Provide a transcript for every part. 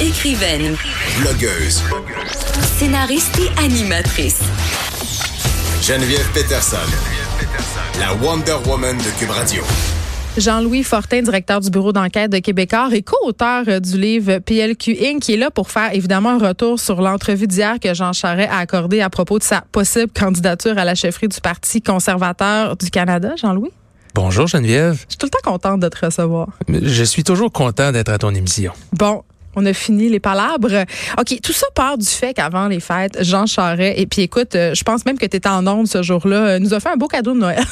Écrivaine, Blogueuse. scénariste et animatrice. Geneviève Peterson. La Wonder Woman de Cube Radio. Jean-Louis Fortin, directeur du bureau d'enquête de Québécois et co-auteur euh, du livre PLQ Inc., qui est là pour faire évidemment un retour sur l'entrevue d'hier que Jean Charest a accordé à propos de sa possible candidature à la chefferie du Parti conservateur du Canada. Jean-Louis? Bonjour Geneviève. Je suis tout le temps contente de te recevoir. Je suis toujours content d'être à ton émission. Bon, on a fini les palabres. OK, tout ça part du fait qu'avant les fêtes, Jean Charest, et puis écoute, euh, je pense même que tu étais en onde ce jour-là, euh, nous a fait un beau cadeau de Noël.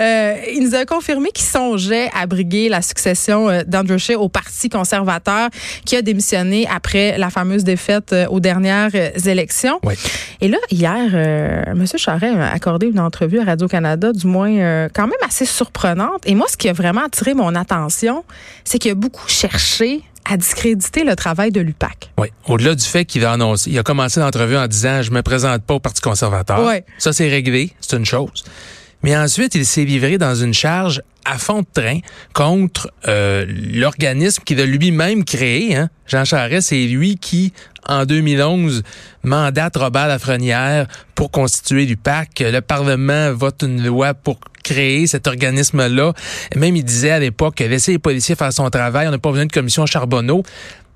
Euh, il nous a confirmé qu'il songeait à briguer la succession d'Andrew Scheer au Parti conservateur qui a démissionné après la fameuse défaite aux dernières élections. Oui. Et là, hier, euh, M. Charest a accordé une entrevue à Radio-Canada, du moins euh, quand même assez surprenante. Et moi, ce qui a vraiment attiré mon attention, c'est qu'il a beaucoup cherché à discréditer le travail de l'UPAC. Oui. Au-delà du fait qu'il a annoncé, il a commencé l'entrevue en disant je me présente pas au Parti conservateur. Ouais. Ça c'est réglé, c'est une chose. Mais ensuite, il s'est livré dans une charge à fond de train contre euh, l'organisme qu'il a lui-même créé. Hein. Jean Charest, c'est lui qui, en 2011, mandate Robert Lafrenière pour constituer l'UPAC. Le Parlement vote une loi pour créer cet organisme-là. Même il disait à l'époque, laissez les policiers faire son travail, on n'a pas besoin de commission Charbonneau.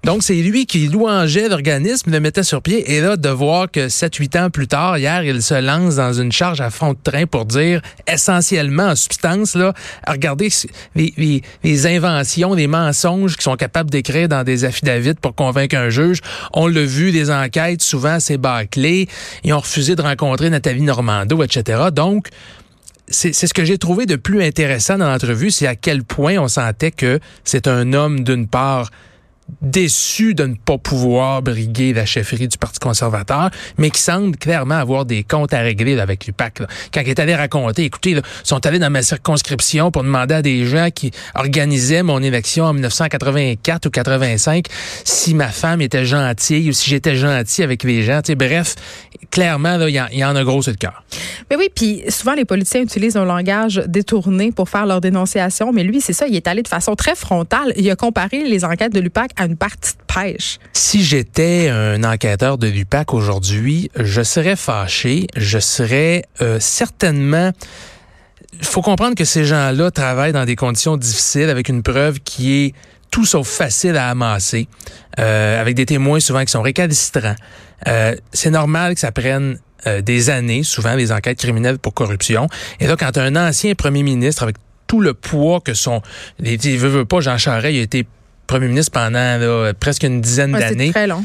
Donc, c'est lui qui louangeait l'organisme, le mettait sur pied. Et là, de voir que 7-8 ans plus tard, hier, il se lance dans une charge à fond de train pour dire, essentiellement, en substance, là, regardez les inventions, les mensonges qu'ils sont capables d'écrire dans des affidavits pour convaincre un juge. On l'a vu, des enquêtes, souvent, c'est bâclé. Ils ont refusé de rencontrer Nathalie Normando, etc. Donc, c'est ce que j'ai trouvé de plus intéressant dans l'entrevue, c'est à quel point on sentait que c'est un homme, d'une part, déçu de ne pas pouvoir briguer la chefferie du Parti conservateur, mais qui semble clairement avoir des comptes à régler avec l'UPAC. Quand il est allé raconter, écoutez, ils sont allés dans ma circonscription pour demander à des gens qui organisaient mon élection en 1984 ou 85 si ma femme était gentille ou si j'étais gentil avec les gens. Bref, clairement, il y, y en a gros sur le cœur. Mais oui, puis souvent les politiciens utilisent un langage détourné pour faire leur dénonciation, mais lui, c'est ça, il est allé de façon très frontale. Il a comparé les enquêtes de l'UPAC une partie de pêche. Si j'étais un enquêteur de l'UPAC aujourd'hui, je serais fâché, je serais euh, certainement... Il faut comprendre que ces gens-là travaillent dans des conditions difficiles avec une preuve qui est tout sauf facile à amasser, euh, avec des témoins souvent qui sont récalcitrants. Euh, c'est normal que ça prenne euh, des années, souvent des enquêtes criminelles pour corruption. Et là, quand un ancien premier ministre avec tout le poids que son... Il veut, veut pas, Jean Charest, il a été premier ministre pendant là, presque une dizaine Ouais, d'années très long.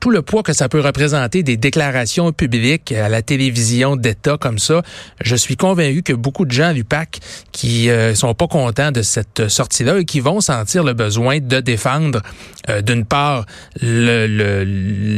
Tout le poids que ça peut représenter des déclarations publiques à la télévision d'État comme ça, je suis convaincu que beaucoup de gens à l'UPAC qui euh, sont pas contents de cette sortie-là et qui vont sentir le besoin de défendre euh, d'une part le- le-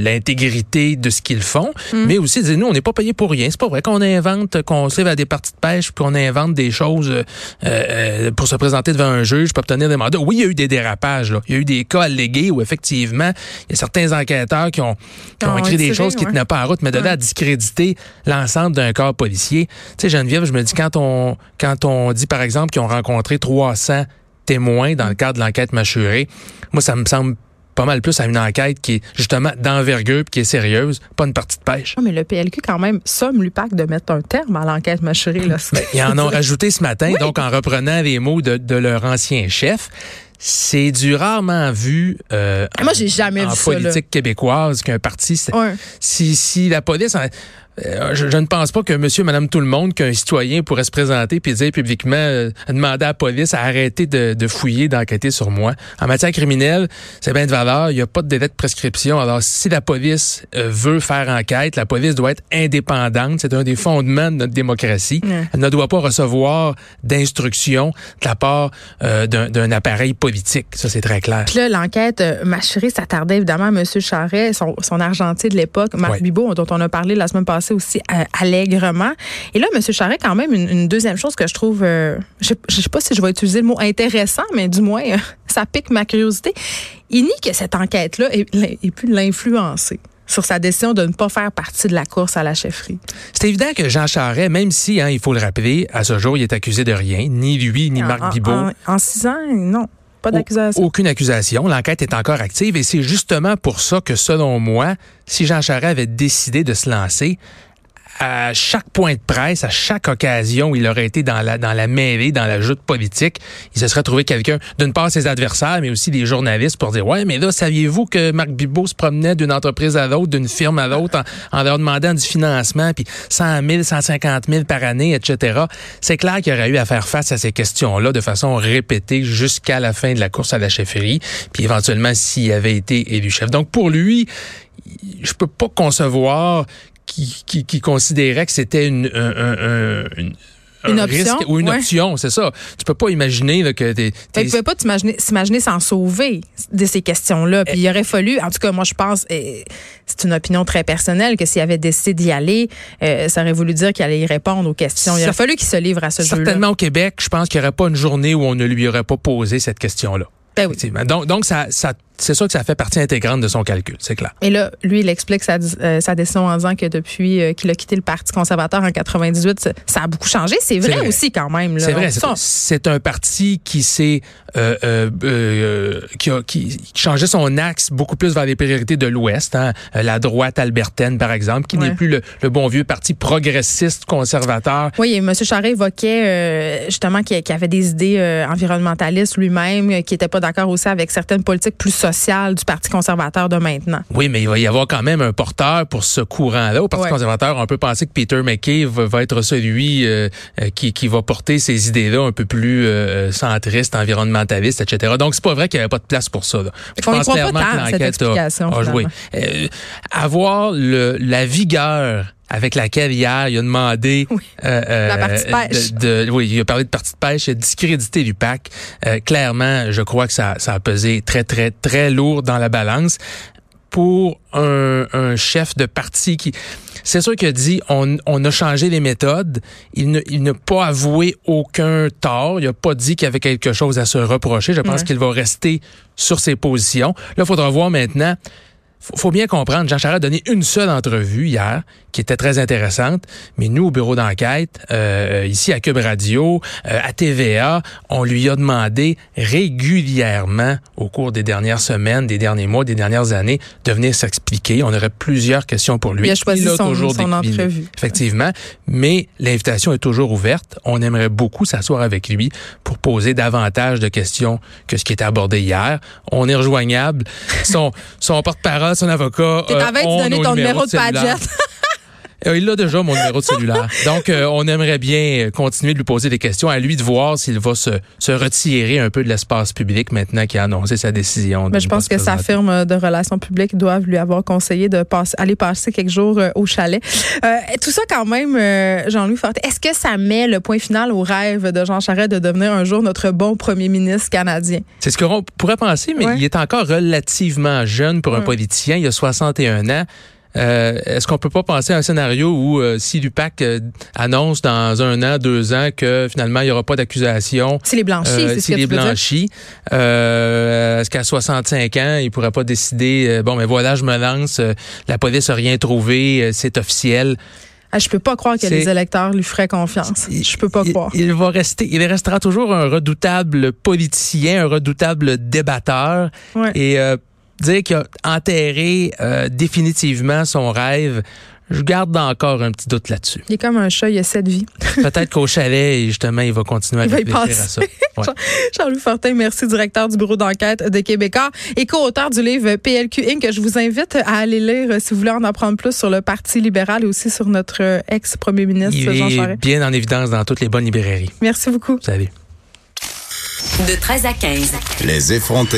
l'intégrité de ce qu'ils font, mais aussi de dire nous on n'est pas payé pour rien. C'est pas vrai qu'on invente, qu'on se lève à des parties de pêche, qu'on invente des choses euh, euh, pour se présenter devant un juge, pour obtenir des mandats. Oui, il y a eu des dérapages. Là. Il y a eu des cas allégués où effectivement il y a certains enquêteurs qui ont, qui ont Ont écrit des choses qui ouais. tenaient pas en route, mais de là à discréditer l'ensemble d'un corps policier. Tu sais, Geneviève, je me dis quand on quand on dit par exemple qu'ils ont rencontré 300 témoins dans le cadre de l'enquête mâchurée, moi ça me semble pas mal plus à une enquête qui est justement d'envergure qui est sérieuse, pas une partie de pêche. Ah, mais le PLQ, quand même, somme l'UPAC de mettre un terme à l'enquête mâchurée. Là. Ben, ils en ont rajouté ce matin, donc en reprenant les mots de, de leur ancien chef. C'est du rarement vu euh, Moi, j'ai jamais en vu ça, là. politique québécoise qu'un parti, Ouais. si, si la police, en- euh, je, je ne pense pas que monsieur, madame, tout le monde, qu'un citoyen pourrait se présenter puis dire publiquement, euh, demander à la police à arrêter de, de fouiller, d'enquêter sur moi. En matière criminelle, c'est bien de valeur, il n'y a pas de délai de prescription. Alors, si la police euh, veut faire enquête, la police doit être indépendante. C'est un des fondements de notre démocratie. Elle ne doit pas recevoir d'instructions de la part d'un appareil politique. Ça, c'est très clair. Puis là, l'enquête s'attardait évidemment à M. Charret, son, son argentier de l'époque, Marc Ouais. Bibot, dont on a parlé la semaine passée aussi euh, allègrement. Et là, M. Charret, quand même, une, une deuxième chose que je trouve, euh, je je sais pas si je vais utiliser le mot intéressant, mais du moins, euh, ça pique ma curiosité. Il nie que cette enquête-là ait, ait pu l'influencer sur sa décision de ne pas faire partie de la course à la chefferie. C'est évident que Jean Charest, même si, hein, il faut le rappeler, à ce jour, il est accusé de rien, ni lui, ni En- Marc Bibot. En, en six ans, non. Pas d'accusation. Aucune accusation. L'enquête est encore active et c'est justement pour ça que, selon moi, si Jean Charest avait décidé de se lancer, à chaque point de presse, à chaque occasion où il aurait été dans la, dans la mêlée, dans la joute politique, il se serait trouvé quelqu'un, d'une part ses adversaires, mais aussi des journalistes pour dire, ouais, mais là, saviez-vous que Marc Bibot se promenait d'une entreprise à l'autre, d'une firme à l'autre, en, leur demandant du financement, puis 100 000, 150 000 par année, etc. C'est clair qu'il aurait eu à faire face à ces questions-là de façon répétée jusqu'à la fin de la course à la chefferie, puis éventuellement s'il avait été élu chef. Donc, pour lui, je peux pas concevoir qui, qui, qui considérait que c'était une, un, un, une, une option, risque ou une ouais. option, c'est ça. Tu peux pas imaginer là, que t'es, qu'il pouvait pas s'imaginer s'en sauver de ces questions-là. Puis il aurait fallu, en tout cas, moi je pense, eh, c'est une opinion très personnelle, que s'il avait décidé d'y aller, euh, ça aurait voulu dire qu'il allait y répondre aux questions. Il aurait fallu qu'il se livre à ce jeu-là. certainement au Québec, je pense qu'il n'y aurait pas une journée où on ne lui aurait pas posé cette question-là. Ben oui. Donc, donc ça, ça, c'est sûr que ça fait partie intégrante de son calcul, c'est clair. Et là, lui, il explique sa, euh, sa décision en disant que depuis euh, qu'il a quitté le Parti conservateur en 98, ça, ça a beaucoup changé. C'est vrai, vrai. aussi quand même. C'est vrai, c'est, un parti qui s'est euh, qui, a, qui, changeait son axe beaucoup plus vers les priorités de l'Ouest, hein. La droite albertaine par exemple, qui Ouais. n'est plus le, le bon vieux parti progressiste conservateur. Oui, et M. Charest évoquait justement qu'il avait des idées environnementalistes lui-même, qui n'était pas d'accord aussi avec certaines politiques plus sociales du Parti conservateur de maintenant. Oui, mais il va y avoir quand même un porteur pour ce courant-là. Au Parti Ouais. conservateur, on peut penser que Peter McKay va, va être celui euh, euh, qui, qui va porter ces idées-là un peu plus euh, centristes, environnementalistes, etc. Donc, c'est pas vrai qu'il n'y avait pas de place pour ça. Là. Je pense croit pas clairement tant, que l'enquête a- explication, a joué. Euh, avoir le, la vigueur avec laquelle hier il a demandé Oui. euh, euh, La partie de pêche. de- de- oui il a parlé de partie de pêche il a discrédité l'UPAC Euh, clairement je crois que ça, ça a pesé très très très lourd dans la balance pour un, un chef de parti qui c'est sûr qu'il a dit on, on a changé les méthodes. Il ne- il n'a pas avoué aucun tort. Il n'a pas dit qu'il y avait quelque chose à se reprocher. Je pense qu'il va rester sur ses positions. Là, il faudra voir maintenant. Faut, bien comprendre, Jean Charest a donné une seule entrevue hier qui était très intéressante, mais nous, au bureau d'enquête, euh, ici à Cube Radio, euh, à TVA, on lui a demandé régulièrement au cours des dernières semaines, des derniers mois, des dernières années, de venir s'expliquer. On aurait plusieurs questions pour lui. Il a choisi son- toujours son entrevue. Effectivement, mais l'invitation est toujours ouverte. On aimerait beaucoup s'asseoir avec lui pour poser davantage de questions que ce qui était abordé hier. On est rejoignable. Son, son porte-parole, son avocat. T'es euh, en train ont de donner ton numéro de. Padgett. Euh, il a déjà mon numéro de cellulaire. Donc, euh, on aimerait bien euh, continuer de lui poser des questions. À lui de voir s'il va se, se retirer un peu de l'espace public maintenant qu'il a annoncé sa décision. Mais je pense se que sa firme de relations publiques doivent lui avoir conseillé de passer, aller passer quelques jours au chalet. Euh, tout ça quand même, Jean-Louis Fortin, est-ce que ça met le point final au rêve de Jean Charest de devenir un jour notre bon premier ministre canadien? C'est ce qu'on pourrait penser, mais Ouais. il est encore relativement jeune pour un politicien. Il a 61 ans. Euh, Est-ce qu'on peut pas penser à un scénario où euh, si l'UPAC euh, annonce dans un an, deux ans que finalement il n'y aura pas d'accusation, S'il est blanchi, euh, c'est ce s'il que est tu veux dire? blanchi, euh, est-ce qu'à 65 ans, il pourrait pas décider, euh, bon, mais voilà, je me lance, euh, la police n'a rien trouvé, euh, c'est officiel. Ah, je peux pas croire que C'est- les électeurs lui feraient confiance. Je peux pas il, croire. Il va rester, il restera toujours un redoutable politicien, un redoutable débatteur. Ouais. Et euh, dire qu'il a enterré euh, définitivement son rêve, je garde encore un petit doute là-dessus. Il est comme un chat, il a sept vies. Peut-être qu'au chalet, justement, il va continuer à Il va y réfléchir à ça. Ouais. Jean-Louis Fortin, merci, directeur du bureau d'enquête de Québécois et co-auteur du livre PLQ Inc. que je vous invite à aller lire euh, si vous voulez en apprendre plus sur le Parti libéral et aussi sur notre euh, ex-premier ministre Il Jean est Charest. bien en évidence dans toutes les bonnes librairies. Merci beaucoup. Salut. De 13 à 15. Les effrontés.